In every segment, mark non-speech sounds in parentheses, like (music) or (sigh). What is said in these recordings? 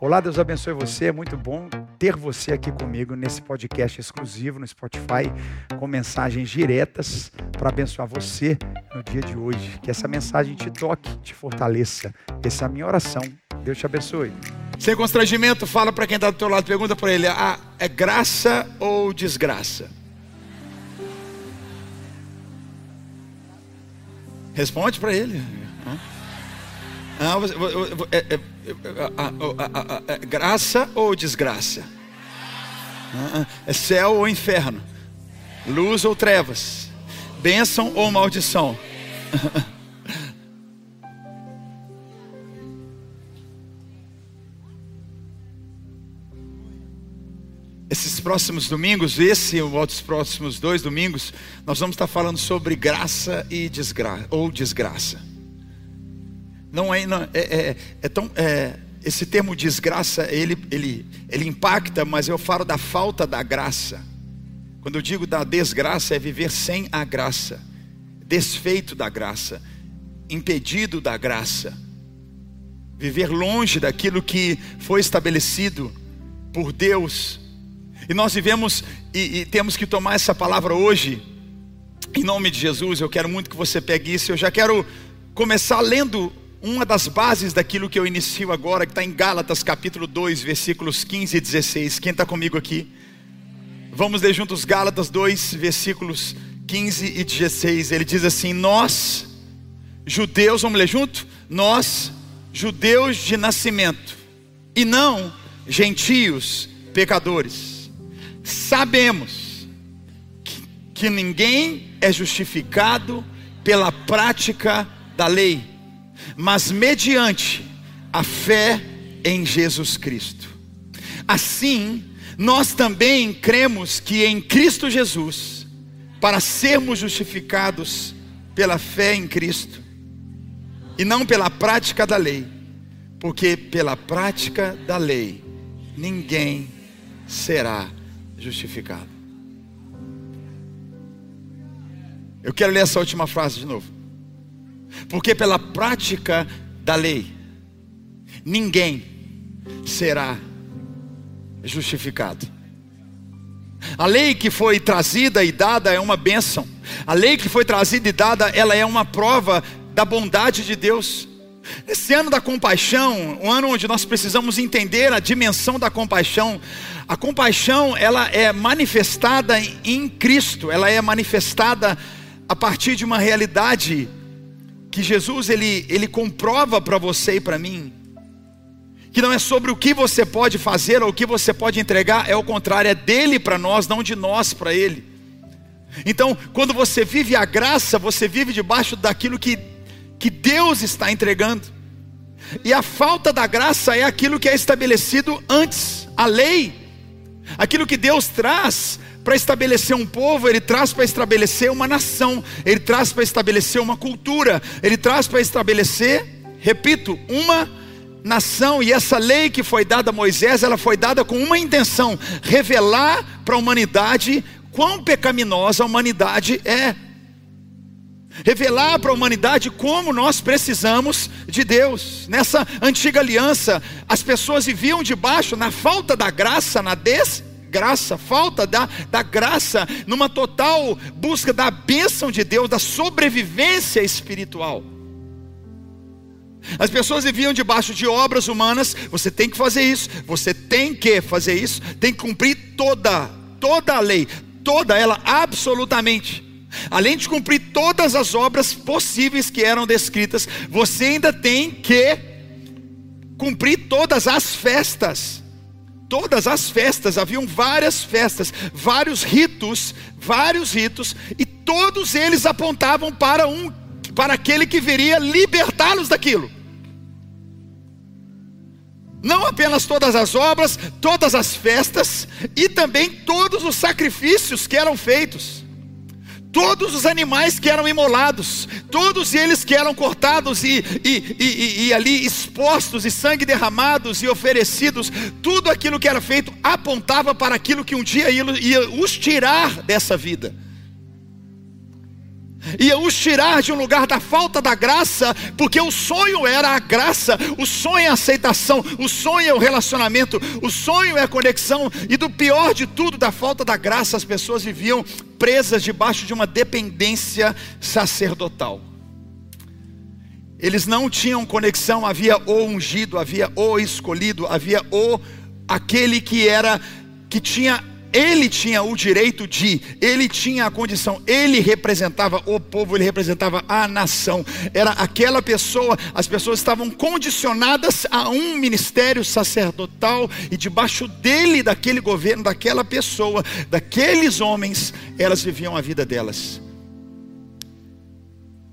Olá, Deus abençoe você. É muito bom ter você aqui comigo nesse podcast exclusivo no Spotify, com mensagens diretas para abençoar você no dia de hoje. Que essa mensagem te toque, te fortaleça. Essa é a minha oração. Deus te abençoe. Sem constrangimento, fala para quem está do teu lado, pergunta para ele: ah, é graça ou desgraça? Responde para ele. Ah, é, é, graça ou desgraça? Ah, é céu ou inferno? Luz ou trevas? Bênção ou maldição? (laughs) Esses próximos domingos, esse e os próximos dois domingos, nós vamos estar falando sobre graça e desgraça ou desgraça. Não é, não, é, é, é tão, é, esse termo desgraça, ele, ele, ele impacta, mas eu falo da falta da graça. Quando eu digo da desgraça, é viver sem a graça, desfeito da graça, impedido da graça, viver longe daquilo que foi estabelecido por Deus. E nós vivemos e, e temos que tomar essa palavra hoje, em nome de Jesus. Eu quero muito que você pegue isso. Eu já quero começar lendo uma das bases daquilo que eu inicio agora, que está em Gálatas capítulo 2, versículos 15 e 16. Quem está comigo aqui? Vamos ler juntos Gálatas 2, versículos 15 e 16. Ele diz assim: Nós, judeus, vamos ler junto? Nós, judeus de nascimento, e não gentios pecadores, sabemos que, que ninguém é justificado pela prática da lei mas mediante a fé em Jesus Cristo. Assim, nós também cremos que em Cristo Jesus, para sermos justificados pela fé em Cristo, e não pela prática da lei, porque pela prática da lei ninguém será justificado. Eu quero ler essa última frase de novo. Porque pela prática da lei, ninguém será justificado. A lei que foi trazida e dada é uma bênção. A lei que foi trazida e dada, ela é uma prova da bondade de Deus. Esse ano da compaixão, um ano onde nós precisamos entender a dimensão da compaixão. A compaixão, ela é manifestada em Cristo, ela é manifestada a partir de uma realidade que Jesus ele, ele comprova para você e para mim, que não é sobre o que você pode fazer ou o que você pode entregar, é o contrário, é dele para nós, não de nós para ele. Então, quando você vive a graça, você vive debaixo daquilo que, que Deus está entregando. E a falta da graça é aquilo que é estabelecido antes, a lei. Aquilo que Deus traz para estabelecer um povo, ele traz para estabelecer uma nação, ele traz para estabelecer uma cultura, ele traz para estabelecer, repito, uma nação. E essa lei que foi dada a Moisés, ela foi dada com uma intenção: revelar para a humanidade quão pecaminosa a humanidade é. Revelar para a humanidade como nós precisamos de Deus. Nessa antiga aliança, as pessoas viviam debaixo, na falta da graça, na des graça, falta da, da graça, numa total busca da bênção de Deus, da sobrevivência espiritual. As pessoas viviam debaixo de obras humanas, você tem que fazer isso, você tem que fazer isso, tem que cumprir toda, toda a lei, toda ela, absolutamente. Além de cumprir todas as obras possíveis que eram descritas, você ainda tem que cumprir todas as festas todas as festas, haviam várias festas, vários ritos, vários ritos, e todos eles apontavam para um para aquele que viria libertá-los daquilo. Não apenas todas as obras, todas as festas e também todos os sacrifícios que eram feitos todos os animais que eram imolados, todos eles que eram cortados e, e, e, e, ali expostos, e sangue derramados e oferecidos, tudo aquilo que era feito apontava para aquilo que um dia ia, ia os tirar dessa vida. Ia os tirar de um lugar da falta da graça, porque o sonho era a graça, o sonho é a aceitação, o sonho é o relacionamento, o sonho é a conexão, e do pior de tudo, da falta da graça, as pessoas viviam presas debaixo de uma dependência sacerdotal. Eles não tinham conexão, havia o ungido, havia o escolhido, havia o aquele que era que tinha ele tinha o direito de, ele tinha a condição, ele representava o povo, ele representava a nação. Era aquela pessoa, as pessoas estavam condicionadas a um ministério sacerdotal e debaixo dele, daquele governo, daquela pessoa, daqueles homens, elas viviam a vida delas.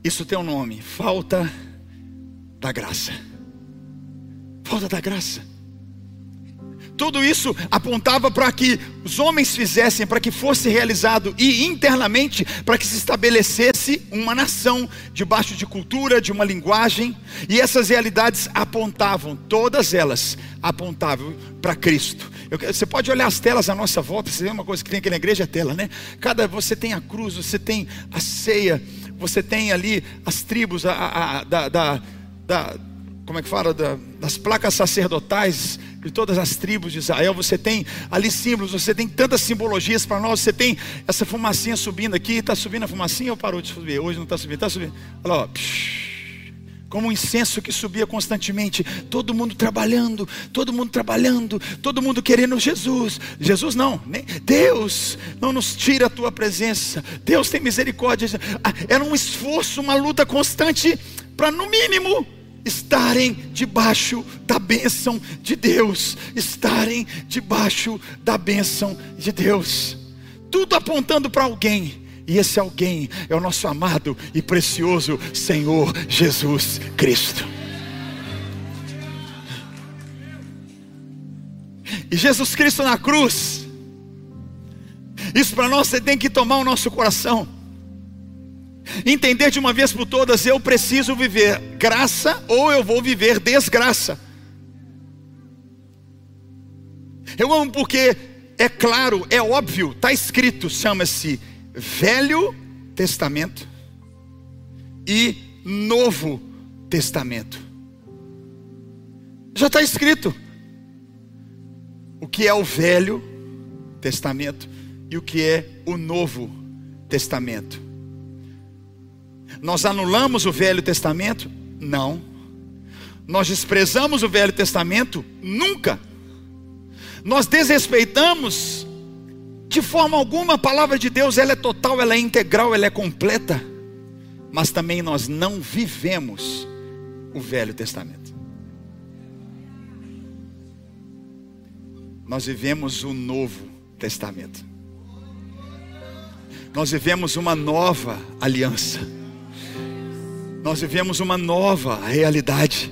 Isso tem um nome: falta da graça. Falta da graça. Tudo isso apontava para que os homens fizessem, para que fosse realizado e internamente para que se estabelecesse uma nação debaixo de cultura, de uma linguagem, e essas realidades apontavam, todas elas apontavam para Cristo. Eu, você pode olhar as telas à nossa volta, você vê uma coisa que tem aqui na igreja é tela, né? Cada você tem a cruz, você tem a ceia, você tem ali as tribos a, a, a, da, da, da, como é que fala, da, das placas sacerdotais de todas as tribos de Israel. Você tem ali símbolos, você tem tantas simbologias para nós. Você tem essa fumacinha subindo aqui. Está subindo a fumacinha ou parou de subir? Hoje não está subindo, está subindo. Olha lá, ó. como um incenso que subia constantemente, todo mundo trabalhando, todo mundo trabalhando, todo mundo querendo Jesus. Jesus não, nem Deus não nos tira a tua presença. Deus tem misericórdia. Ah, era um esforço, uma luta constante para no mínimo estarem debaixo da bênção de Deus, estarem debaixo da bênção de Deus, tudo apontando para alguém, e esse alguém é o nosso amado e precioso Senhor Jesus Cristo. E Jesus Cristo na cruz, isso para nós você tem que tomar o nosso coração. Entender de uma vez por todas, eu preciso viver graça ou eu vou viver desgraça. Eu amo porque é claro, é óbvio, está escrito, chama-se Velho Testamento e Novo Testamento. Já está escrito o que é o Velho Testamento e o que é o Novo Testamento. Nós anulamos o Velho Testamento? Não. Nós desprezamos o Velho Testamento? Nunca. Nós desrespeitamos de forma alguma a palavra de Deus, ela é total, ela é integral, ela é completa. Mas também nós não vivemos o Velho Testamento. Nós vivemos o Novo Testamento. Nós vivemos uma nova aliança. Nós vivemos uma nova realidade.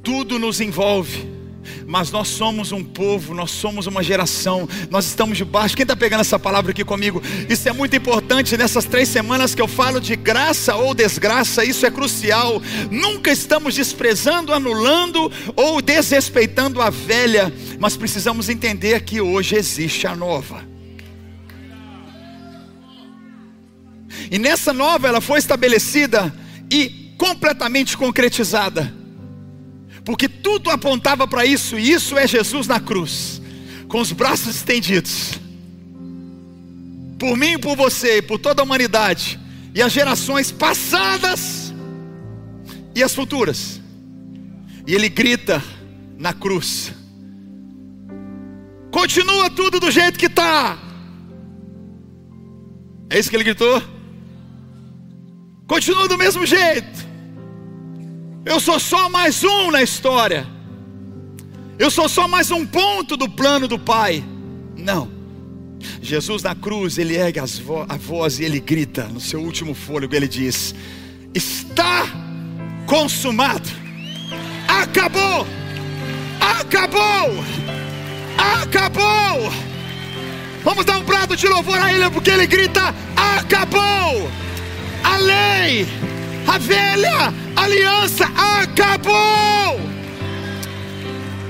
Tudo nos envolve. Mas nós somos um povo, nós somos uma geração, nós estamos debaixo. Quem está pegando essa palavra aqui comigo? Isso é muito importante nessas três semanas que eu falo de graça ou desgraça, isso é crucial. Nunca estamos desprezando, anulando ou desrespeitando a velha, mas precisamos entender que hoje existe a nova. E nessa nova ela foi estabelecida e completamente concretizada. Porque tudo apontava para isso, e isso é Jesus na cruz, com os braços estendidos. Por mim, por você, por toda a humanidade, e as gerações passadas e as futuras. E ele grita na cruz: Continua tudo do jeito que está. É isso que ele gritou? Continua do mesmo jeito. Eu sou só mais um na história. Eu sou só mais um ponto do plano do Pai. Não. Jesus na cruz, ele ergue vo a voz e ele grita no seu último fôlego, ele diz: Está consumado. Acabou. Acabou. Acabou. Vamos dar um prato de louvor a ele porque ele grita: Acabou a lei, a velha aliança acabou,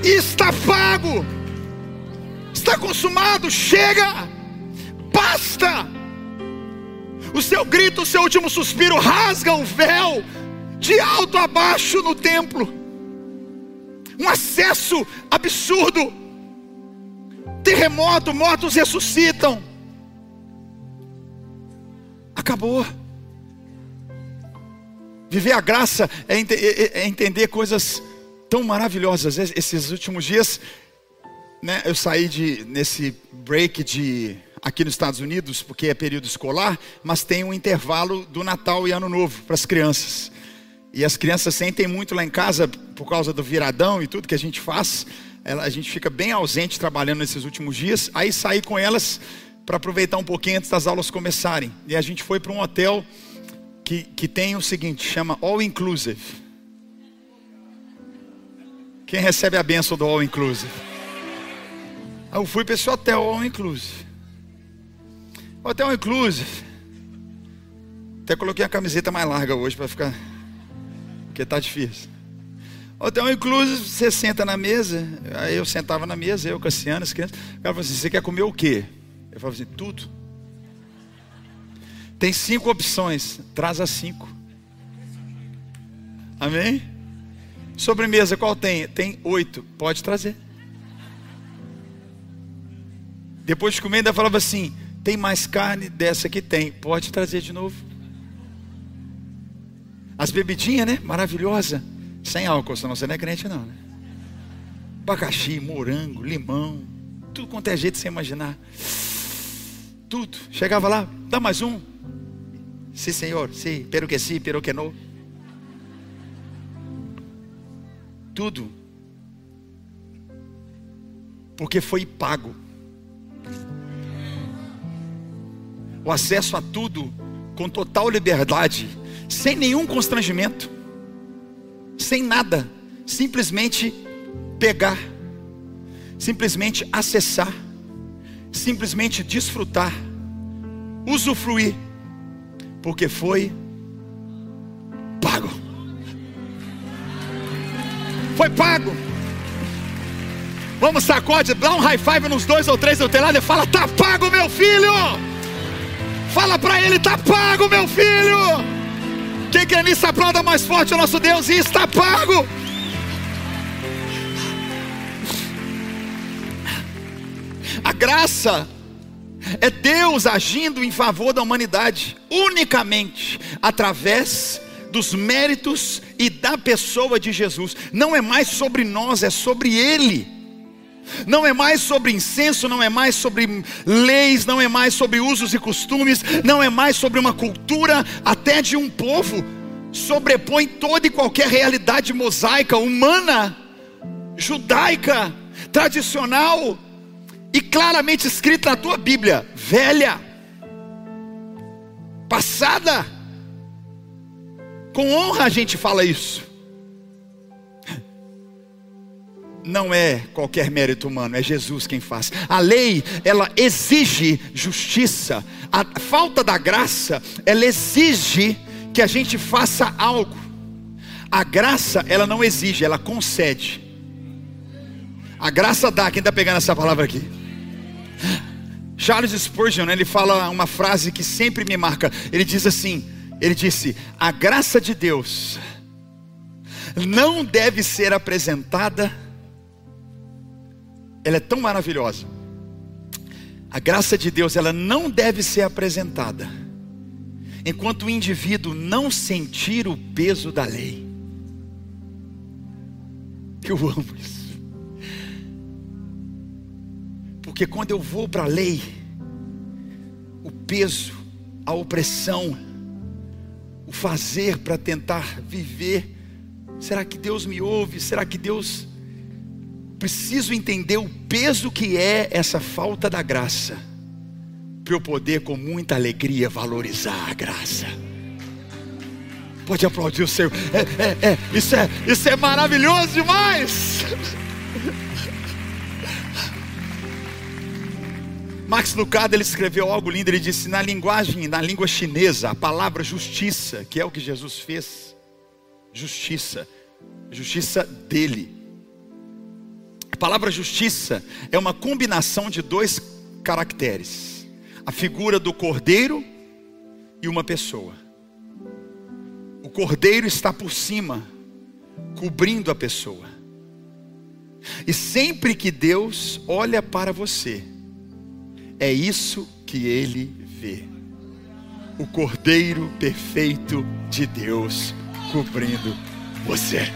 está pago, está consumado, chega, basta. O seu grito, o seu último suspiro rasga o véu de alto a baixo no templo. Um acesso absurdo. Terremoto, mortos ressuscitam. Acabou. Viver a graça é, ent é, é entender coisas tão maravilhosas. Esses últimos dias, né, eu saí de nesse break de aqui nos Estados Unidos, porque é período escolar, mas tem um intervalo do Natal e Ano Novo para as crianças. E as crianças sentem muito lá em casa por causa do viradão e tudo que a gente faz. A gente fica bem ausente trabalhando nesses últimos dias. Aí saí com elas para aproveitar um pouquinho antes das aulas começarem. E a gente foi para um hotel que, que tem o seguinte, chama All Inclusive. Quem recebe a benção do All Inclusive? Eu fui para esse hotel All Inclusive. Hotel All Inclusive. Até coloquei a camiseta mais larga hoje para ficar. Porque tá difícil. Hotel Inclusive, você senta na mesa. Aí eu sentava na mesa, eu, Cassiano, as crianças. O cara falou assim: você quer comer o quê? Eu falava assim: tudo. Tem cinco opções, traz as cinco. Amém? Sobremesa, qual tem? Tem oito, pode trazer. Depois de comer, ainda falava assim: tem mais carne dessa que tem, pode trazer de novo. As bebidinhas, né? Maravilhosa. Sem álcool, senão você não é crente, não, né? Abacaxi, morango, limão, tudo quanto é jeito sem imaginar. Tudo. Chegava lá, dá mais um. Sim, senhor, sim, pero que sim, pero que não. Tudo. Porque foi pago. O acesso a tudo com total liberdade, sem nenhum constrangimento, sem nada, simplesmente pegar, simplesmente acessar, simplesmente desfrutar, usufruir porque foi pago. Foi pago. Vamos sacode, dá um high five nos dois ou três do telhado e fala: Tá pago, meu filho. Fala para ele: Tá pago, meu filho. Quem quer nisso aplauda mais forte o nosso Deus e está pago. Graça é Deus agindo em favor da humanidade, unicamente através dos méritos e da pessoa de Jesus. Não é mais sobre nós, é sobre Ele. Não é mais sobre incenso, não é mais sobre leis, não é mais sobre usos e costumes, não é mais sobre uma cultura, até de um povo. Sobrepõe toda e qualquer realidade mosaica, humana, judaica, tradicional, e claramente escrita na tua Bíblia, velha, passada. Com honra a gente fala isso. Não é qualquer mérito humano, é Jesus quem faz. A lei, ela exige justiça. A falta da graça, ela exige que a gente faça algo. A graça, ela não exige, ela concede. A graça dá, quem está pegando essa palavra aqui? Charles Spurgeon, ele fala uma frase que sempre me marca. Ele diz assim: ele disse, a graça de Deus não deve ser apresentada. Ela é tão maravilhosa. A graça de Deus, ela não deve ser apresentada enquanto o indivíduo não sentir o peso da lei. Que eu amo isso. Porque quando eu vou para a lei, o peso, a opressão, o fazer para tentar viver, será que Deus me ouve? Será que Deus. Preciso entender o peso que é essa falta da graça, para eu poder com muita alegria valorizar a graça. Pode aplaudir o Senhor. É, é, é, isso, é, isso é maravilhoso demais. (laughs) Max Lucado ele escreveu algo lindo, ele disse na linguagem, na língua chinesa, a palavra justiça, que é o que Jesus fez, justiça, justiça dele. A palavra justiça é uma combinação de dois caracteres: a figura do cordeiro e uma pessoa. O cordeiro está por cima, cobrindo a pessoa. E sempre que Deus olha para você, é isso que ele vê. O cordeiro perfeito de Deus cobrindo você.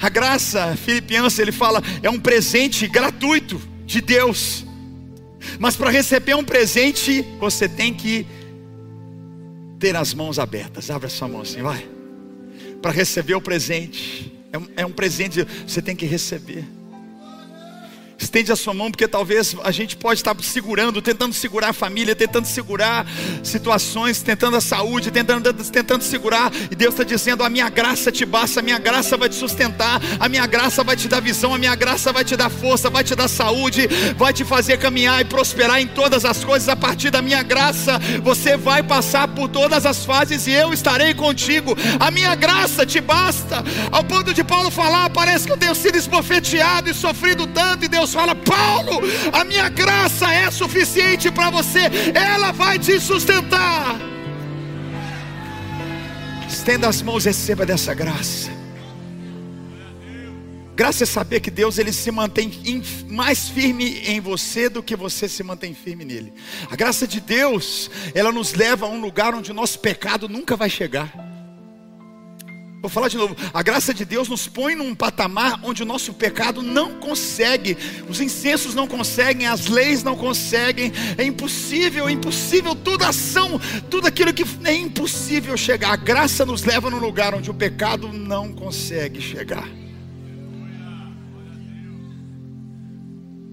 A graça, Filipenses, ele fala, é um presente gratuito de Deus. Mas para receber um presente, você tem que ter as mãos abertas. Abra sua mão assim, vai. Para receber o presente. É um, é um presente, você tem que receber. Estende a sua mão, porque talvez a gente pode estar segurando, tentando segurar a família, tentando segurar situações, tentando a saúde, tentando, tentando segurar. E Deus está dizendo: A minha graça te basta, a minha graça vai te sustentar, a minha graça vai te dar visão, a minha graça vai te dar força, vai te dar saúde, vai te fazer caminhar e prosperar em todas as coisas. A partir da minha graça, você vai passar por todas as fases e eu estarei contigo. A minha graça te basta. Ao ponto de Paulo falar, parece que eu tenho sido esbofeteado e sofrido tanto, e Deus fala: Paulo, a minha graça é suficiente para você, ela vai te sustentar. Estenda as mãos, receba dessa graça. Graça é saber que Deus ele se mantém mais firme em você do que você se mantém firme nele. A graça de Deus, ela nos leva a um lugar onde o nosso pecado nunca vai chegar. Vou falar de novo. A graça de Deus nos põe num patamar onde o nosso pecado não consegue, os incensos não conseguem, as leis não conseguem. É impossível, é impossível toda ação, tudo aquilo que é impossível chegar. A graça nos leva num lugar onde o pecado não consegue chegar.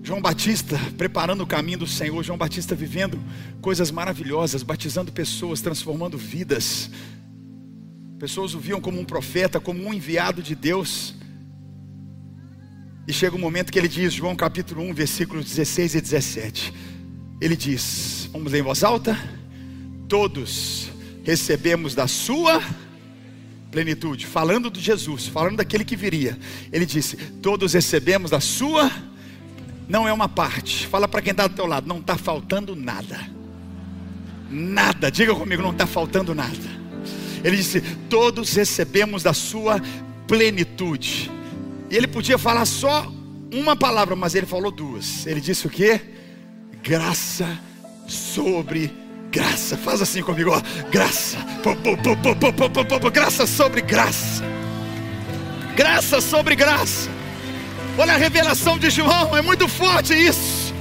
João Batista preparando o caminho do Senhor, João Batista vivendo coisas maravilhosas, batizando pessoas, transformando vidas. Pessoas o viam como um profeta, como um enviado de Deus. E chega um momento que ele diz, João capítulo 1, versículos 16 e 17. Ele diz: Vamos ler em voz alta? Todos recebemos da sua plenitude, falando de Jesus, falando daquele que viria. Ele disse: Todos recebemos da sua, não é uma parte. Fala para quem está do teu lado: Não está faltando nada. Nada, diga comigo: Não está faltando nada. Ele disse: Todos recebemos da sua plenitude. E ele podia falar só uma palavra, mas ele falou duas. Ele disse o que? Graça sobre graça. Faz assim comigo, ó. Graça. graça sobre graça. Graça sobre graça. Olha a revelação de João, é muito forte isso.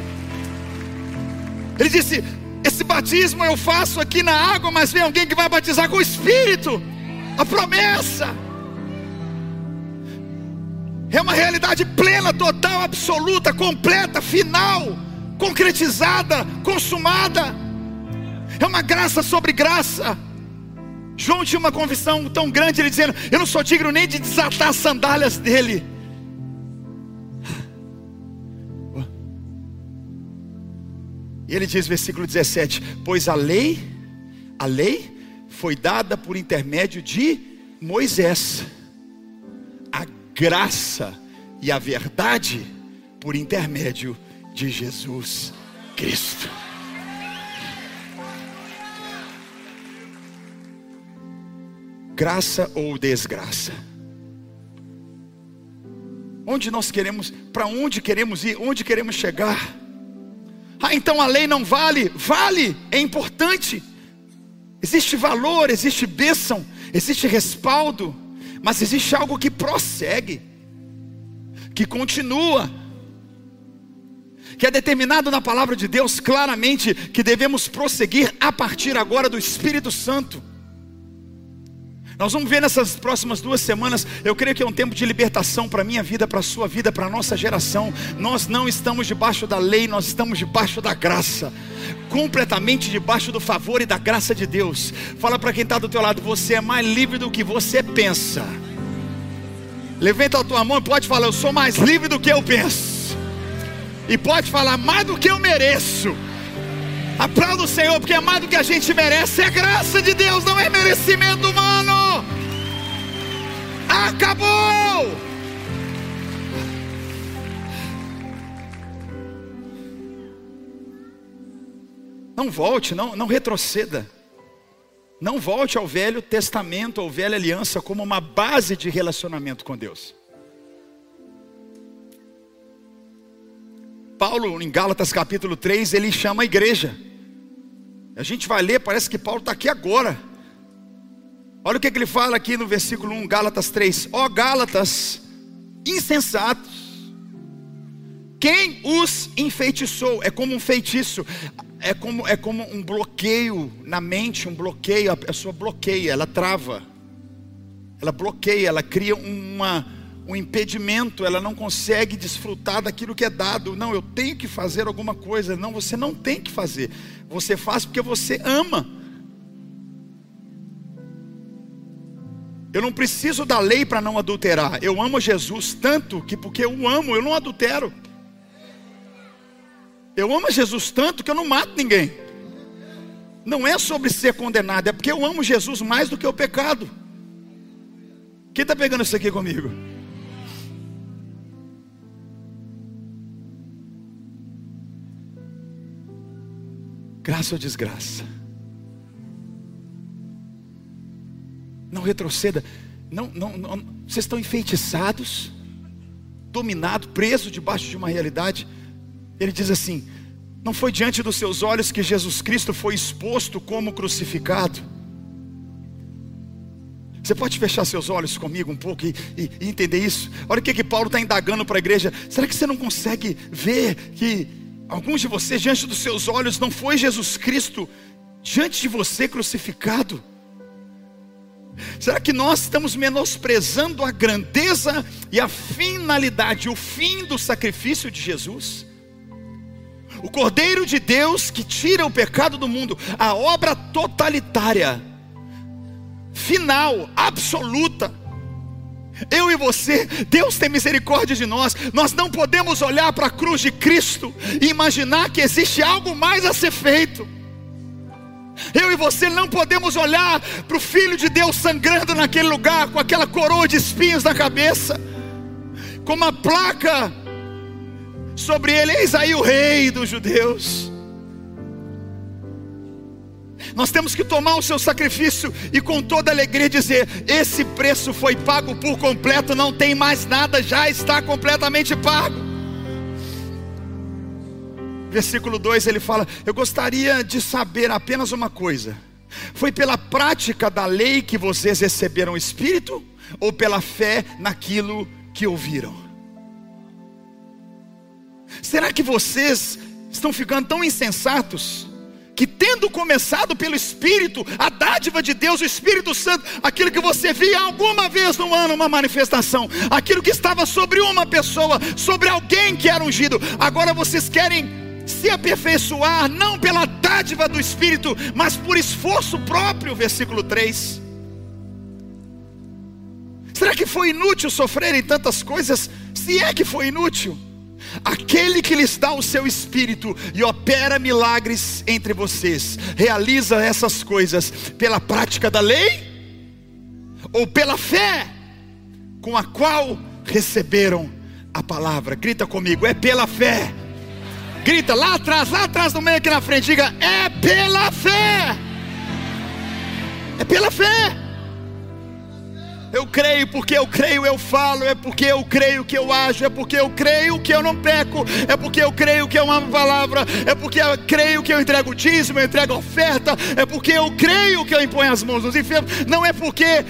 Ele disse: esse batismo eu faço aqui na água, mas vem alguém que vai batizar com o Espírito. A promessa é uma realidade plena, total, absoluta, completa, final, concretizada, consumada. É uma graça sobre graça. João tinha uma convicção tão grande, ele dizendo: Eu não sou digno nem de desatar as sandálias dele. E ele diz, versículo 17: Pois a lei, a lei foi dada por intermédio de Moisés, a graça e a verdade por intermédio de Jesus Cristo. Graça ou desgraça? Onde nós queremos, para onde queremos ir, onde queremos chegar? Ah, então a lei não vale? Vale, é importante. Existe valor, existe bênção, existe respaldo, mas existe algo que prossegue, que continua, que é determinado na palavra de Deus claramente que devemos prosseguir a partir agora do Espírito Santo. Nós vamos ver nessas próximas duas semanas. Eu creio que é um tempo de libertação para a minha vida, para a sua vida, para a nossa geração. Nós não estamos debaixo da lei, nós estamos debaixo da graça completamente debaixo do favor e da graça de Deus. Fala para quem está do teu lado, você é mais livre do que você pensa. Levanta a tua mão e pode falar, eu sou mais livre do que eu penso. E pode falar mais do que eu mereço. Aplauda o Senhor, porque é mais do que a gente merece, é graça de Deus, não é merecimento humano. Acabou! Não volte, não, não retroceda. Não volte ao Velho Testamento, ou Velha Aliança, como uma base de relacionamento com Deus. Paulo, em Gálatas capítulo 3, ele chama a igreja. A gente vai ler, parece que Paulo está aqui agora. Olha o que, que, ele fala aqui no versículo 1, Gálatas 3: Ó oh, Gálatas, insensatos, quem os enfeitiçou? É como um feitiço, é como, é como um bloqueio na mente, um bloqueio, a pessoa bloqueia, ela trava, ela bloqueia, ela cria uma um impedimento, ela não consegue desfrutar daquilo que é dado. Não, eu tenho que fazer alguma coisa. Não, você não tem que fazer. Você faz porque você ama. Eu não preciso da lei para não adulterar. Eu amo Jesus tanto que porque eu amo, eu não adultero. Eu amo Jesus tanto que eu não mato ninguém. Não é sobre ser condenado, é porque eu amo Jesus mais do que o pecado. Quem está pegando isso aqui comigo? Graça ou desgraça? Não retroceda. Não, não, não, vocês estão enfeitiçados, dominados, presos debaixo de uma realidade. Ele diz assim: Não foi diante dos seus olhos que Jesus Cristo foi exposto como crucificado. Você pode fechar seus olhos comigo um pouco e, e, e entender isso? Olha o que, que Paulo está indagando para a igreja. Será que você não consegue ver que alguns de vocês, diante dos seus olhos, não foi Jesus Cristo diante de você crucificado? Será que nós estamos menosprezando a grandeza e a finalidade, o fim do sacrifício de Jesus? O Cordeiro de Deus que tira o pecado do mundo, a obra totalitária, final, absoluta, eu e você, Deus tem misericórdia de nós. Nós não podemos olhar para a cruz de Cristo e imaginar que existe algo mais a ser feito. Eu e você não podemos olhar para o Filho de Deus sangrando naquele lugar, com aquela coroa de espinhos na cabeça, com uma placa sobre ele: Eis aí o Rei dos Judeus. Nós temos que tomar o seu sacrifício e com toda alegria dizer: esse preço foi pago por completo, não tem mais nada, já está completamente pago. Versículo 2 ele fala: Eu gostaria de saber apenas uma coisa: foi pela prática da lei que vocês receberam o Espírito, ou pela fé naquilo que ouviram? Será que vocês estão ficando tão insensatos? que tendo começado pelo Espírito, a dádiva de Deus, o Espírito Santo, aquilo que você via alguma vez no ano, uma manifestação, aquilo que estava sobre uma pessoa, sobre alguém que era ungido, agora vocês querem se aperfeiçoar, não pela dádiva do Espírito, mas por esforço próprio, versículo 3. Será que foi inútil sofrer em tantas coisas? Se é que foi inútil. Aquele que lhes dá o seu espírito e opera milagres entre vocês, realiza essas coisas pela prática da lei ou pela fé com a qual receberam a palavra. Grita comigo, é pela fé. Grita lá atrás, lá atrás no meio aqui na frente, diga: é pela fé. É pela fé. Eu creio porque eu creio, eu falo, é porque eu creio que eu ajo, é porque eu creio que eu não peco, é porque eu creio que eu amo a palavra, é porque eu creio que eu entrego o dízimo, eu entrego a oferta, é porque eu creio que eu imponho as mãos nos enfermos, não é porque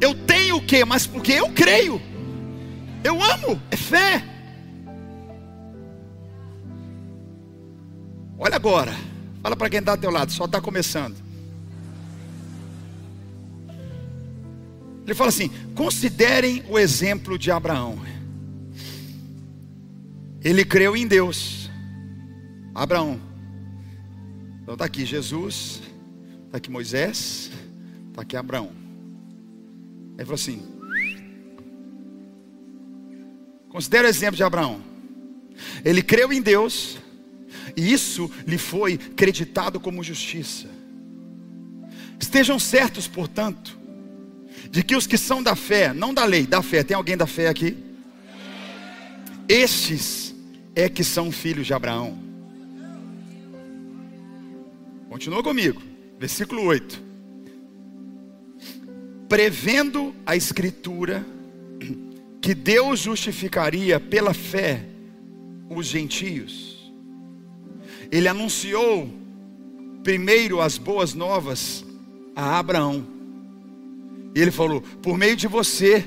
eu tenho o que, mas porque eu creio. Eu amo, é fé. Olha agora, fala para quem está ao teu lado, só está começando. Ele fala assim: considerem o exemplo de Abraão. Ele creu em Deus. Abraão. Então está aqui Jesus, está aqui Moisés, está aqui Abraão. Ele falou assim: considere o exemplo de Abraão. Ele creu em Deus, e isso lhe foi creditado como justiça. Estejam certos, portanto, de que os que são da fé, não da lei, da fé, tem alguém da fé aqui? Estes é que são filhos de Abraão. Continua comigo. Versículo 8. Prevendo a Escritura que Deus justificaria pela fé os gentios, ele anunciou primeiro as boas novas a Abraão. E ele falou: por meio de você,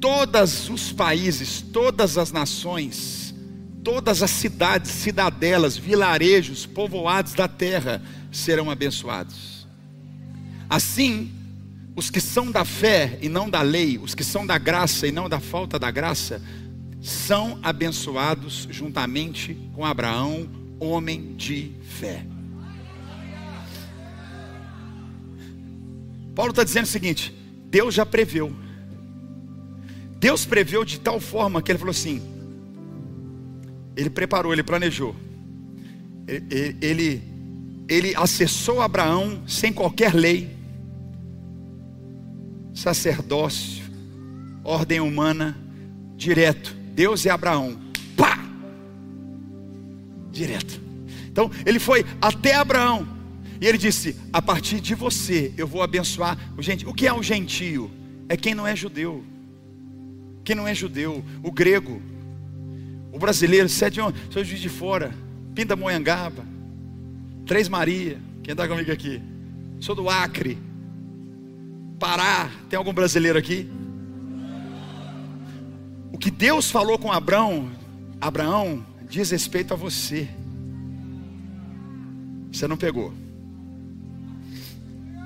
todos os países, todas as nações, todas as cidades, cidadelas, vilarejos, povoados da terra serão abençoados. Assim, os que são da fé e não da lei, os que são da graça e não da falta da graça, são abençoados juntamente com Abraão, homem de fé. Paulo está dizendo o seguinte: Deus já preveu. Deus preveu de tal forma que ele falou assim: Ele preparou, ele planejou. Ele, ele, ele acessou Abraão sem qualquer lei, sacerdócio, ordem humana, direto. Deus é Abraão. Direto. Então, ele foi até Abraão. E ele disse: A partir de você eu vou abençoar. Gente, o que é um gentio? É quem não é judeu. Quem não é judeu, o grego, o brasileiro, sete onde? Sou juiz de fora, Pinda Moyangaba, Três Maria, quem está comigo aqui? Sou do Acre, Pará, tem algum brasileiro aqui? O que Deus falou com Abraão, Abraão, diz respeito a você. Você não pegou.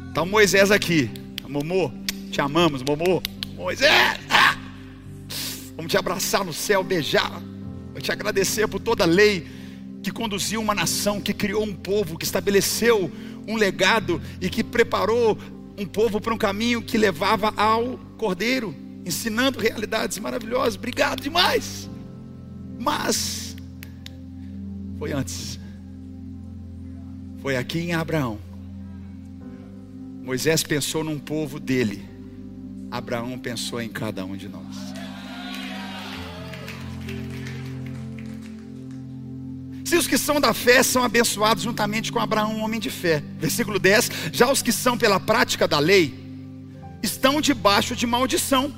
Está o Moisés aqui. Momô, te amamos, Momô. Moisés, ah! vamos te abraçar no céu, beijar. Vou te agradecer por toda a lei que conduziu uma nação, que criou um povo, que estabeleceu um legado e que preparou um povo para um caminho que levava ao Cordeiro, ensinando realidades maravilhosas. Obrigado demais. Mas foi antes. Foi aqui em Abraão Moisés pensou num povo dele, Abraão pensou em cada um de nós. Se os que são da fé são abençoados juntamente com Abraão, um homem de fé. Versículo 10: Já os que são pela prática da lei estão debaixo de maldição.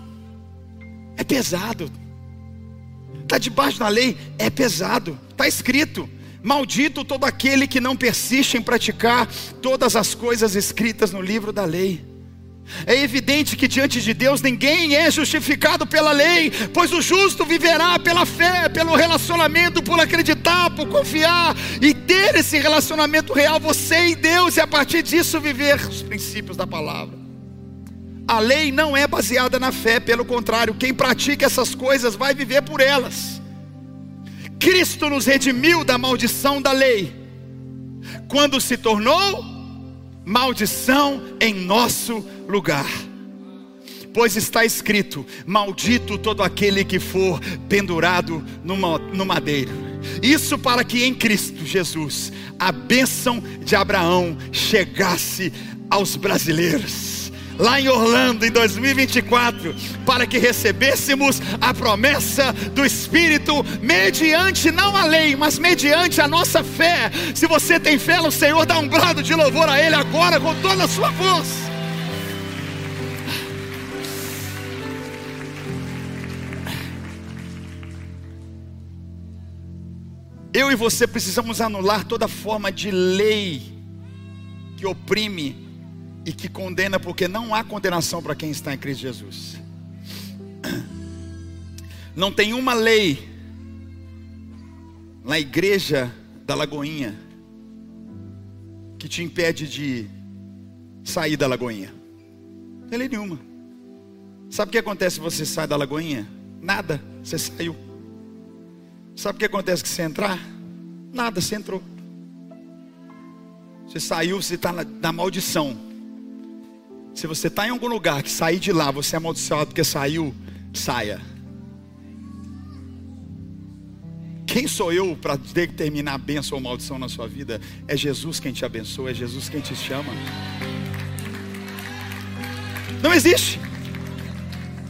É pesado. Está debaixo da lei, é pesado. Está escrito: Maldito todo aquele que não persiste em praticar todas as coisas escritas no livro da lei. É evidente que diante de Deus ninguém é justificado pela lei, pois o justo viverá pela fé, pelo relacionamento, por acreditar, por confiar e ter esse relacionamento real, você e Deus, e a partir disso viver os princípios da palavra. A lei não é baseada na fé, pelo contrário, quem pratica essas coisas vai viver por elas. Cristo nos redimiu da maldição da lei, quando se tornou maldição em nosso lugar. Pois está escrito: Maldito todo aquele que for pendurado no madeiro. Isso para que em Cristo Jesus a bênção de Abraão chegasse aos brasileiros lá em Orlando em 2024, para que recebêssemos a promessa do Espírito mediante não a lei, mas mediante a nossa fé. Se você tem fé no Senhor, dá um brado de louvor a Ele agora com toda a sua voz. Eu e você precisamos anular toda forma de lei que oprime e que condena, porque não há condenação para quem está em Cristo Jesus. (clears throat) Não tem uma lei na igreja da Lagoinha que te impede de sair da Lagoinha. Não tem lei nenhuma. Sabe o que acontece se você sai da Lagoinha? Nada, você saiu. Sabe o que acontece se você entrar? Nada, você entrou. Você saiu, você está na, na maldição. Se você está em algum lugar que sair de lá, você é amaldiçoado porque saiu, saia. Quem sou eu para determinar a bênção ou maldição na sua vida? É Jesus quem te abençoa, é Jesus quem te chama. Não existe.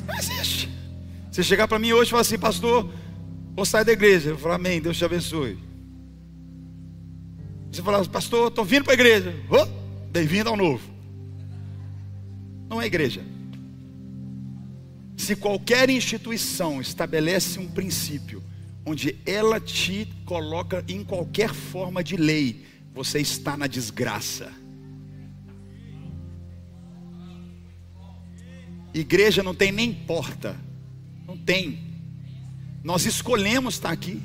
Não existe. Você chegar para mim hoje e falar assim, pastor, vou sair da igreja. Eu falo, amém, Deus te abençoe. Você fala, pastor, estou vindo para a igreja. Oh, Bem-vindo ao novo. Não é igreja. Se qualquer instituição estabelece um princípio onde ela te coloca em qualquer forma de lei, você está na desgraça. Igreja não tem nem porta. Não tem. Nós escolhemos estar aqui.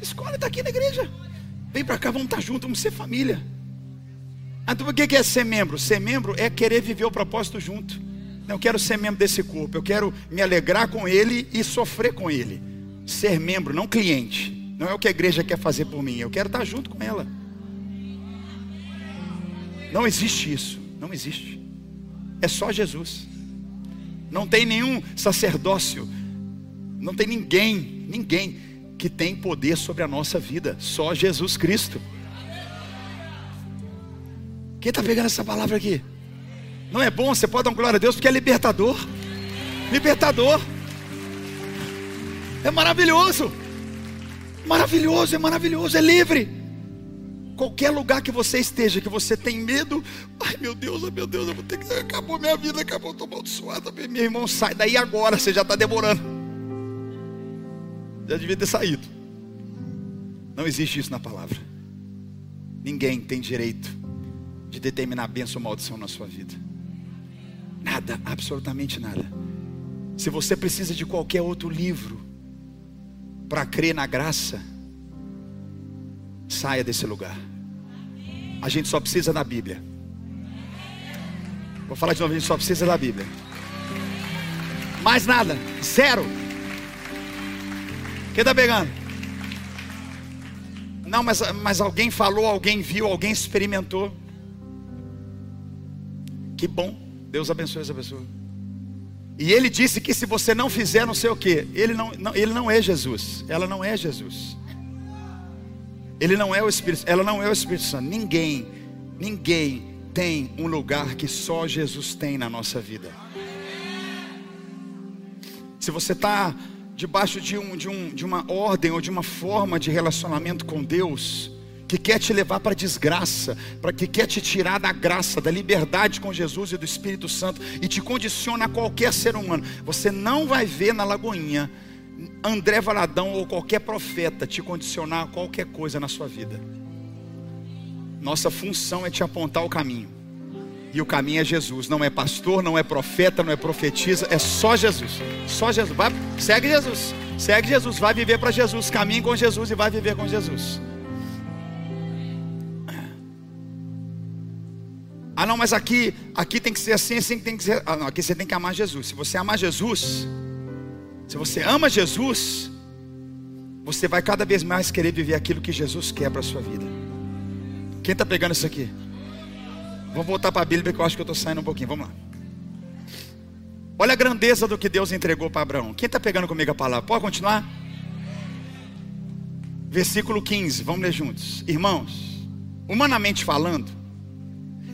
Escolhe estar aqui na igreja. Vem para cá, vamos estar juntos, vamos ser família. Então o que é ser membro? Ser membro é querer viver o propósito junto. Não quero ser membro desse corpo, eu quero me alegrar com ele e sofrer com ele. Ser membro, não cliente. Não é o que a igreja quer fazer por mim, eu quero estar junto com ela. Não existe isso, não existe. É só Jesus. Não tem nenhum sacerdócio, não tem ninguém, ninguém que tem poder sobre a nossa vida, só Jesus Cristo. Quem está pegando essa palavra aqui? Não é bom? Você pode dar glória a Deus porque é libertador. Libertador. É maravilhoso. Maravilhoso, é maravilhoso, é livre. Qualquer lugar que você esteja, que você tem medo, ai meu Deus, ai meu Deus, eu vou ter que. Acabou minha vida, acabou, estou amaldiçoado. Meu irmão, sai daí agora, você já está demorando. Já devia ter saído. Não existe isso na palavra. Ninguém tem direito de determinar bênção ou maldição na sua vida. Nada, absolutamente nada. Se você precisa de qualquer outro livro para crer na graça, saia desse lugar. A gente só precisa da Bíblia. Vou falar de novo, a gente só precisa da Bíblia. Mais nada, zero. Quem está pegando? Não, mas, mas alguém falou, alguém viu, alguém experimentou. Que bom. Deus abençoe essa pessoa. E ele disse que se você não fizer não sei o que, ele não, não, ele não é Jesus. Ela não é Jesus. Ele não é o Espírito, ela não é o Espírito Santo. Ninguém, ninguém tem um lugar que só Jesus tem na nossa vida. Se você está debaixo de, um, de, um, de uma ordem ou de uma forma de relacionamento com Deus, que quer te levar para a desgraça, para que quer te tirar da graça, da liberdade com Jesus e do Espírito Santo e te condiciona a qualquer ser humano. Você não vai ver na Lagoinha André Valadão ou qualquer profeta te condicionar a qualquer coisa na sua vida. Nossa função é te apontar o caminho. E o caminho é Jesus, não é pastor, não é profeta, não é profetisa, é só Jesus. Só Jesus. Vai, segue Jesus. Segue Jesus, vai viver para Jesus, caminhe com Jesus e vai viver com Jesus. Ah, não, mas aqui, aqui tem que ser assim, assim tem que ser. Ah, não, aqui você tem que amar Jesus. Se você amar Jesus, se você ama Jesus, você vai cada vez mais querer viver aquilo que Jesus quer para a sua vida. Quem está pegando isso aqui? Vamos voltar para a Bíblia que eu acho que eu estou saindo um pouquinho. Vamos lá. Olha a grandeza do que Deus entregou para Abraão. Quem está pegando comigo a palavra? Pode continuar? Versículo 15, vamos ler juntos. Irmãos, humanamente falando,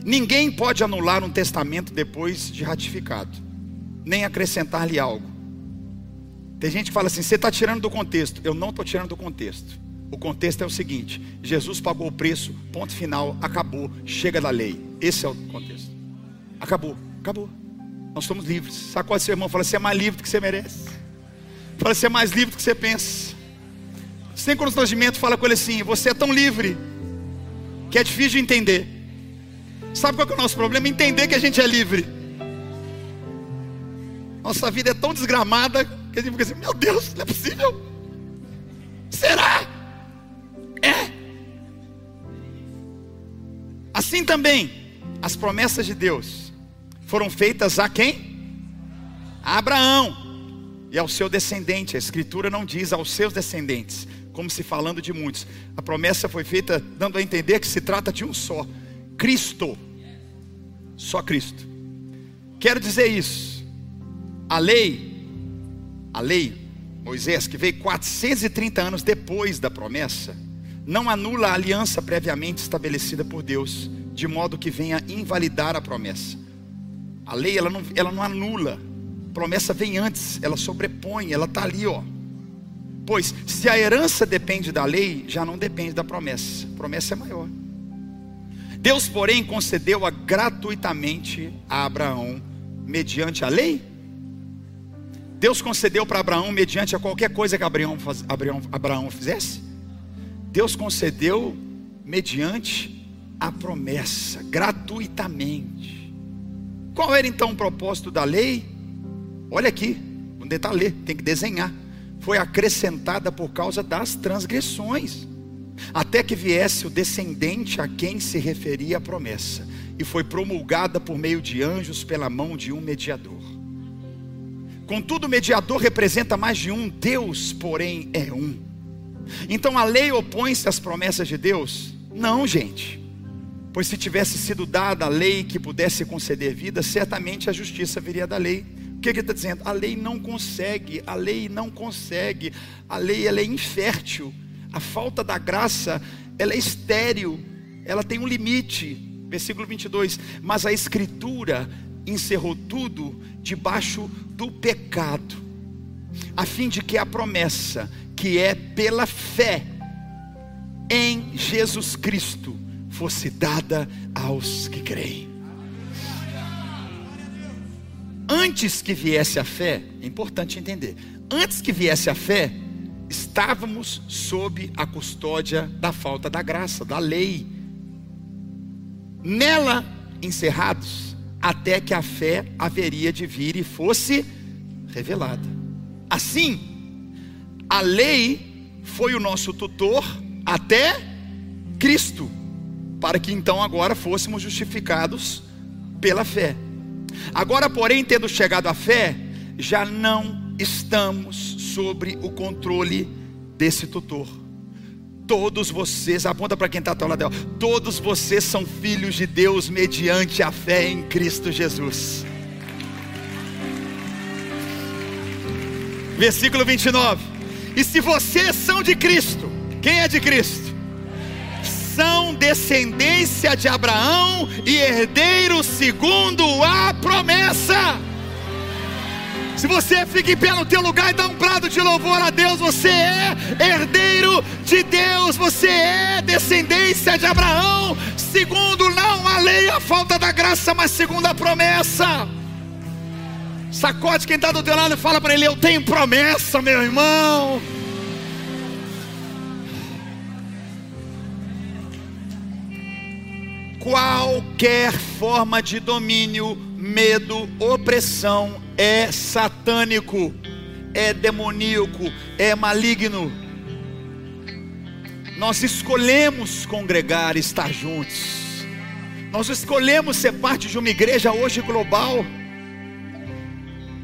Ninguém pode anular um testamento depois de ratificado, nem acrescentar-lhe algo. Tem gente que fala assim: você está tirando do contexto. Eu não estou tirando do contexto. O contexto é o seguinte: Jesus pagou o preço, ponto final, acabou, chega da lei. Esse é o contexto. Acabou, acabou. Nós somos livres. Sacode seu irmão, fala: você é mais livre do que você merece. Fala: você é mais livre do que você pensa. Sem constrangimento, fala com ele assim: você é tão livre que é difícil de entender. Sabe qual é o nosso problema? Entender que a gente é livre. Nossa vida é tão desgramada que a gente fica assim: meu Deus, não é possível. Será? É. Assim também, as promessas de Deus foram feitas a quem? A Abraão e ao seu descendente. A Escritura não diz aos seus descendentes, como se falando de muitos. A promessa foi feita dando a entender que se trata de um só. Cristo. Só Cristo. Quero dizer isso. A lei, a lei, Moisés, que veio 430 anos depois da promessa, não anula a aliança previamente estabelecida por Deus, de modo que venha invalidar a promessa. A lei, ela não, ela não anula. A promessa vem antes, ela sobrepõe, ela está ali, ó. Pois se a herança depende da lei, já não depende da promessa. A promessa é maior. Deus, porém, concedeu-a gratuitamente a Abraão, mediante a lei? Deus concedeu para Abraão mediante a qualquer coisa que Abraão, faz, Abraão, Abraão fizesse? Deus concedeu mediante a promessa, gratuitamente. Qual era então o propósito da lei? Olha aqui, não está ler, tem que desenhar. Foi acrescentada por causa das transgressões, até que viesse o descendente a quem se referia a promessa, e foi promulgada por meio de anjos pela mão de um mediador. Contudo, o mediador representa mais de um, Deus, porém, é um. Então a lei opõe-se às promessas de Deus? Não, gente. Pois se tivesse sido dada a lei que pudesse conceder vida, certamente a justiça viria da lei. O que, ele está dizendo? A lei não consegue, a lei não consegue, a lei ela é infértil, a falta da graça ela é estéril, ela tem um limite. Versículo 22. Mas a Escritura encerrou tudo debaixo do pecado, a fim de que a promessa que é pela fé em Jesus Cristo fosse dada aos que creem. Antes que viesse a fé, é importante entender, antes que viesse a fé, estávamos sob a custódia da falta da graça, da lei. Nela encerrados, até que a fé haveria de vir e fosse revelada. Assim, a lei foi o nosso tutor até Cristo, para que então agora fôssemos justificados pela fé. Agora, porém, tendo chegado à fé, já não estamos sobre o controle desse tutor. Todos vocês, aponta para quem está ao lado dela, todos vocês são filhos de Deus mediante a fé em Cristo Jesus. Versículo 29. E se vocês são de Cristo, quem é de Cristo? São descendência de Abraão e herdeiros segundo a promessa. Se você fica em pé no teu lugar e dá um prado de louvor a Deus, você é herdeiro de Deus, você é descendência de Abraão, segundo não a lei, a falta da graça, mas segundo a promessa. Sacode quem está do teu lado e fala para ele: Eu tenho promessa, meu irmão. Qualquer forma de domínio, medo, opressão é satânico, é demoníaco, é maligno. Nós escolhemos congregar, estar juntos. Nós escolhemos ser parte de uma igreja hoje global.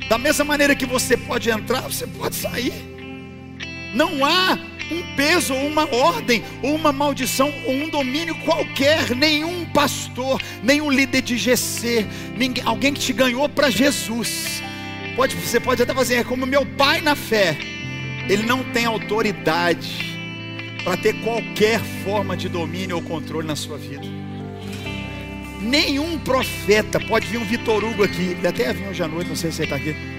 Da mesma maneira que você pode entrar, você pode sair. Não há um peso, uma ordem, uma maldição, um domínio qualquer. Nenhum pastor, nenhum líder de GC, ninguém, alguém que te ganhou para Jesus. Pode, você pode até fazer, é como meu pai na fé. Ele não tem autoridade para ter qualquer forma de domínio ou controle na sua vida. Nenhum profeta, pode vir um Vitor Hugo aqui, até vir hoje à noite, não sei se ele está aqui.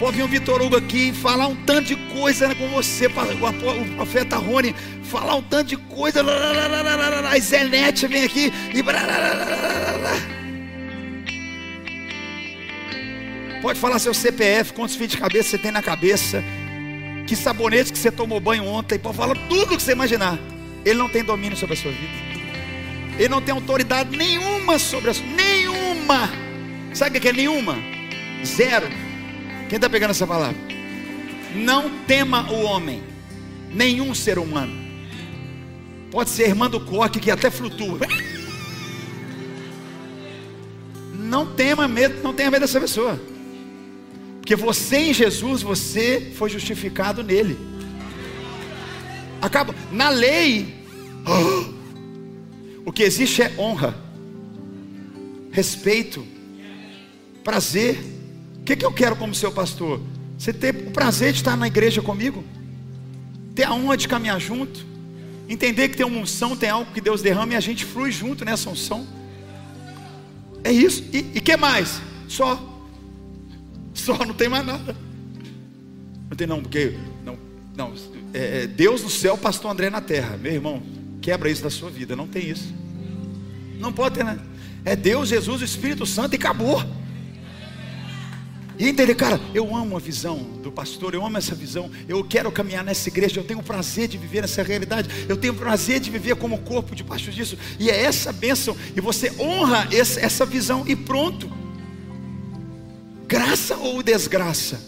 Pode vir um Vitor Hugo aqui e falar um tanto de coisa com você, o profeta Rony, falar um tanto de coisa, a Zenete vem aqui e. Pode falar seu CPF, quantos fios de cabeça você tem na cabeça, que sabonete que você tomou banho ontem, pode falar tudo o que você imaginar. Ele não tem domínio sobre a sua vida. Ele não tem autoridade nenhuma sobre a sua nenhuma. Sabe o que é nenhuma? Zero. Quem está pegando essa palavra? Não tema o homem, nenhum ser humano. Pode ser irmã do coque que até flutua. Não tema medo, não tenha medo dessa pessoa. Porque você em Jesus, você foi justificado nele. Acaba. Na lei. Oh, (gasps) o que existe é honra, respeito, prazer. O que, que eu quero como seu pastor? Você ter o prazer de estar na igreja comigo, ter a honra de caminhar junto, entender que tem uma unção, tem algo que Deus derrama e a gente flui junto nessa unção. É isso. E, e que mais? Só. Só, não tem mais nada. Não tem não, porque não, Não, é, é Deus no céu, pastor André na terra. Meu irmão, quebra isso da sua vida. Não tem isso. Não pode ter, né? É Deus, Jesus, o Espírito Santo e acabou. E entender, cara, eu amo a visão do pastor, eu amo essa visão, eu quero caminhar nessa igreja, eu tenho prazer de viver nessa realidade, eu tenho prazer de viver como corpo debaixo disso, e é essa bênção, e você honra essa, visão e pronto. Graça ou desgraça?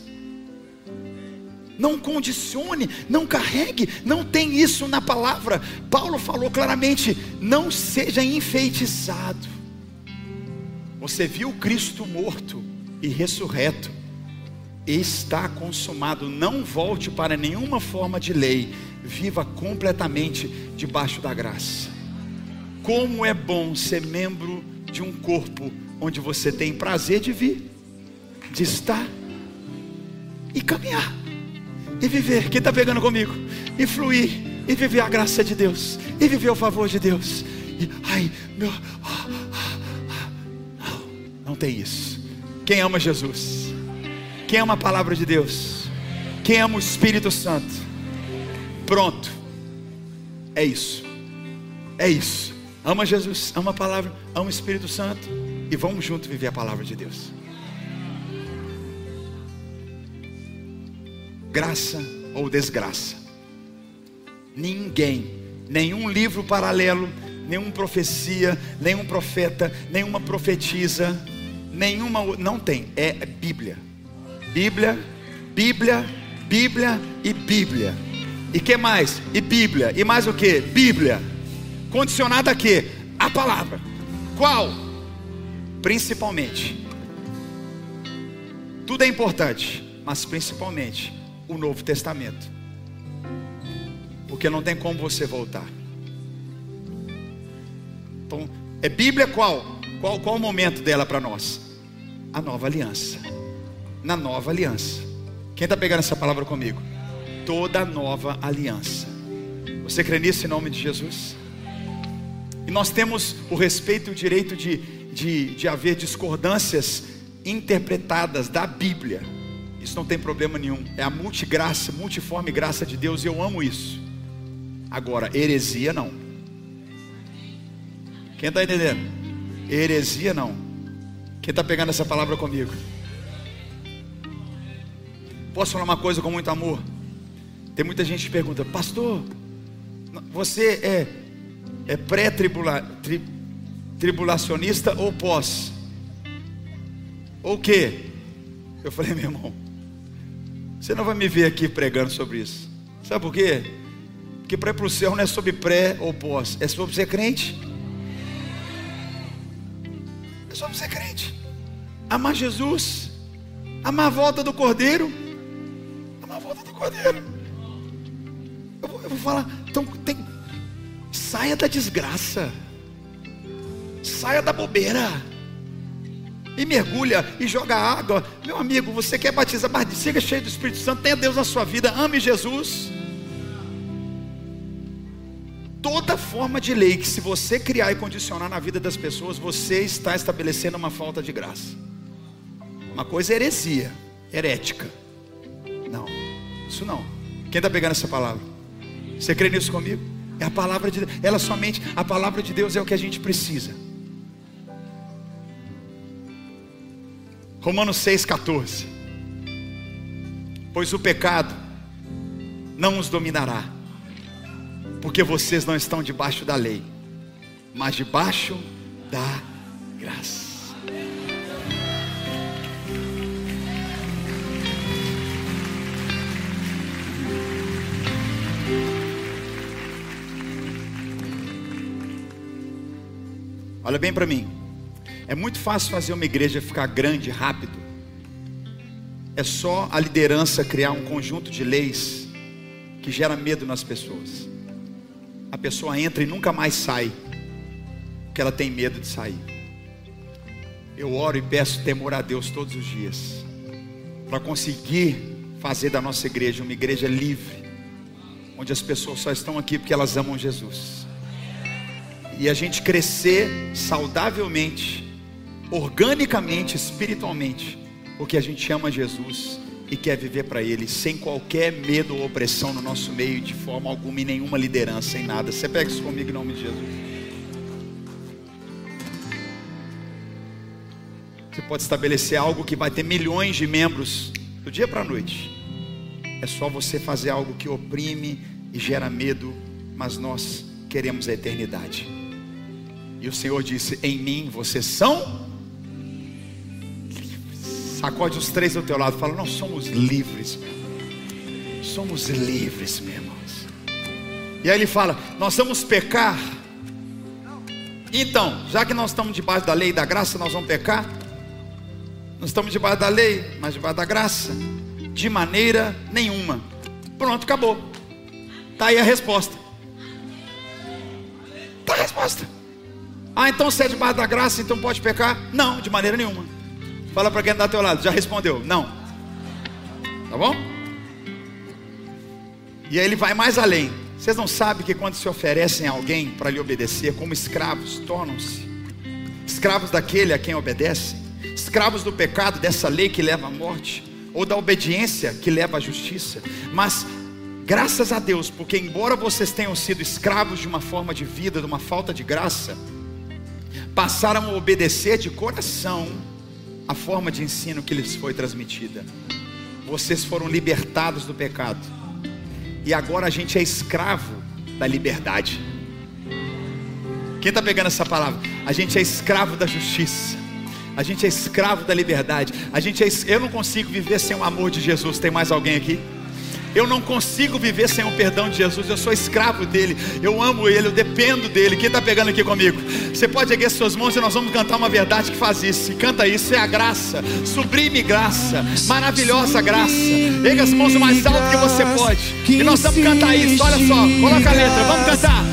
Não condicione, não carregue, não tem isso na palavra. Paulo falou claramente: não seja enfeitiçado. Você viu Cristo morto, e ressurreto, está consumado. Não volte para nenhuma forma de lei, viva completamente debaixo da graça. Como é bom ser membro de um corpo onde você tem prazer de vir, de estar e caminhar e viver. Quem está pegando comigo? E fluir e viver a graça de Deus e viver o favor de Deus. E, ai, meu, ah, ah, ah, não, não tem isso. Quem ama Jesus? Quem ama a palavra de Deus? Quem ama o Espírito Santo? Pronto. É isso. É isso. Ama Jesus, ama a palavra, ama o Espírito Santo e vamos juntos viver a palavra de Deus. Graça ou desgraça. Ninguém, nenhum livro paralelo, nenhuma profecia, nenhum profeta, nenhuma profetisa, Nenhuma, não tem, é Bíblia. Bíblia, Bíblia, Bíblia e Bíblia. E que mais? E Bíblia. E mais o que? Bíblia. Condicionada a quê? A palavra. Qual? Principalmente. Tudo é importante, mas principalmente o Novo Testamento. Porque não tem como você voltar. Então, é Bíblia qual? Qual, qual o momento dela para nós? A nova aliança. Na nova aliança. Quem está pegando essa palavra comigo? Toda nova aliança. Você crê nisso em nome de Jesus? E nós temos o respeito e o direito de, de, de haver discordâncias interpretadas da Bíblia. Isso não tem problema nenhum. É a multigraça, multiforme graça de Deus e eu amo isso. Agora, heresia não. Quem está entendendo? Heresia não. Quem está pegando essa palavra comigo? Posso falar uma coisa com muito amor? Tem muita gente que pergunta, pastor, você é, é pré-tribulacionista ou pós? Ou o quê? Eu falei, meu irmão, você não vai me ver aqui pregando sobre isso. Sabe por quê? Porque para ir para o céu não é sobre pré ou pós, é sobre ser crente. É só ser crente. Amar Jesus. Amar a volta do Cordeiro. Amar a volta do Cordeiro. Eu vou, eu vou falar. Então, tem, saia da desgraça. Saia da bobeira. E mergulha e joga água. Meu amigo, você quer batizar, mas siga cheio do Espírito Santo. Tenha Deus na sua vida. Ame Jesus toda forma de lei que se você criar e condicionar na vida das pessoas, você está estabelecendo uma falta de graça. Uma coisa é heresia, herética. Não, isso não. Quem está pegando essa palavra? Você crê nisso comigo? É a palavra de Deus. Ela somente, a palavra de Deus é o que a gente precisa. Romanos 6,14. Pois o pecado não os dominará porque vocês não estão debaixo da lei, mas debaixo da graça. Olha bem para mim. É muito fácil fazer uma igreja ficar grande rápido. É só a liderança criar um conjunto de leis que gera medo nas pessoas a pessoa entra e nunca mais sai, porque ela tem medo de sair. Eu oro e peço temor a Deus todos os dias, para conseguir fazer da nossa igreja uma igreja livre, onde as pessoas só estão aqui porque elas amam Jesus, e a gente crescer saudavelmente, organicamente, espiritualmente, porque a gente ama Jesus e quer viver para Ele, sem qualquer medo ou opressão no nosso meio, de forma alguma, e nenhuma liderança, em nada. Você pega isso comigo em nome de Jesus. Você pode estabelecer algo que vai ter milhões de membros do dia para a noite. É só você fazer algo que oprime e gera medo, mas nós queremos a eternidade. E o Senhor disse: Em mim vocês são Sacode os três do teu lado. Fala, nós somos livres. Meu. Somos livres, meus irmãos. E aí ele fala, nós vamos pecar. Então, já que nós estamos debaixo da lei e da graça, nós vamos pecar? Nós estamos debaixo da lei, mas debaixo da graça? De maneira nenhuma. Pronto, acabou. Está aí a resposta. Está a resposta. Ah, então se é debaixo da graça, então pode pecar? Não, de maneira nenhuma. Fala para quem está ao teu lado, já respondeu? Não. Tá bom? E aí ele vai mais além. Vocês não sabem que quando se oferecem a alguém para lhe obedecer, como escravos, tornam-se escravos daquele a quem obedecem, escravos do pecado, dessa lei que leva à morte, ou da obediência que leva à justiça. Mas graças a Deus, porque embora vocês tenham sido escravos de uma forma de vida, de uma falta de graça, passaram a obedecer de coração a forma de ensino que lhes foi transmitida. Vocês foram libertados do pecado. E agora a gente é escravo da liberdade. Quem está pegando essa palavra? A gente é escravo da justiça. A gente é escravo da liberdade. A gente é, eu não consigo viver sem o amor de Jesus. Tem mais alguém aqui? Eu não consigo viver sem o perdão de Jesus. Eu sou escravo dele. Eu amo ele. Eu dependo dele. Quem está pegando aqui comigo? Você pode erguer suas mãos e nós vamos cantar uma verdade que faz isso. E canta isso. É a graça. Sublime graça. Maravilhosa graça. Erga as mãos o mais alto que você pode. E nós vamos cantar isso. Olha só. Coloca a letra. Vamos cantar.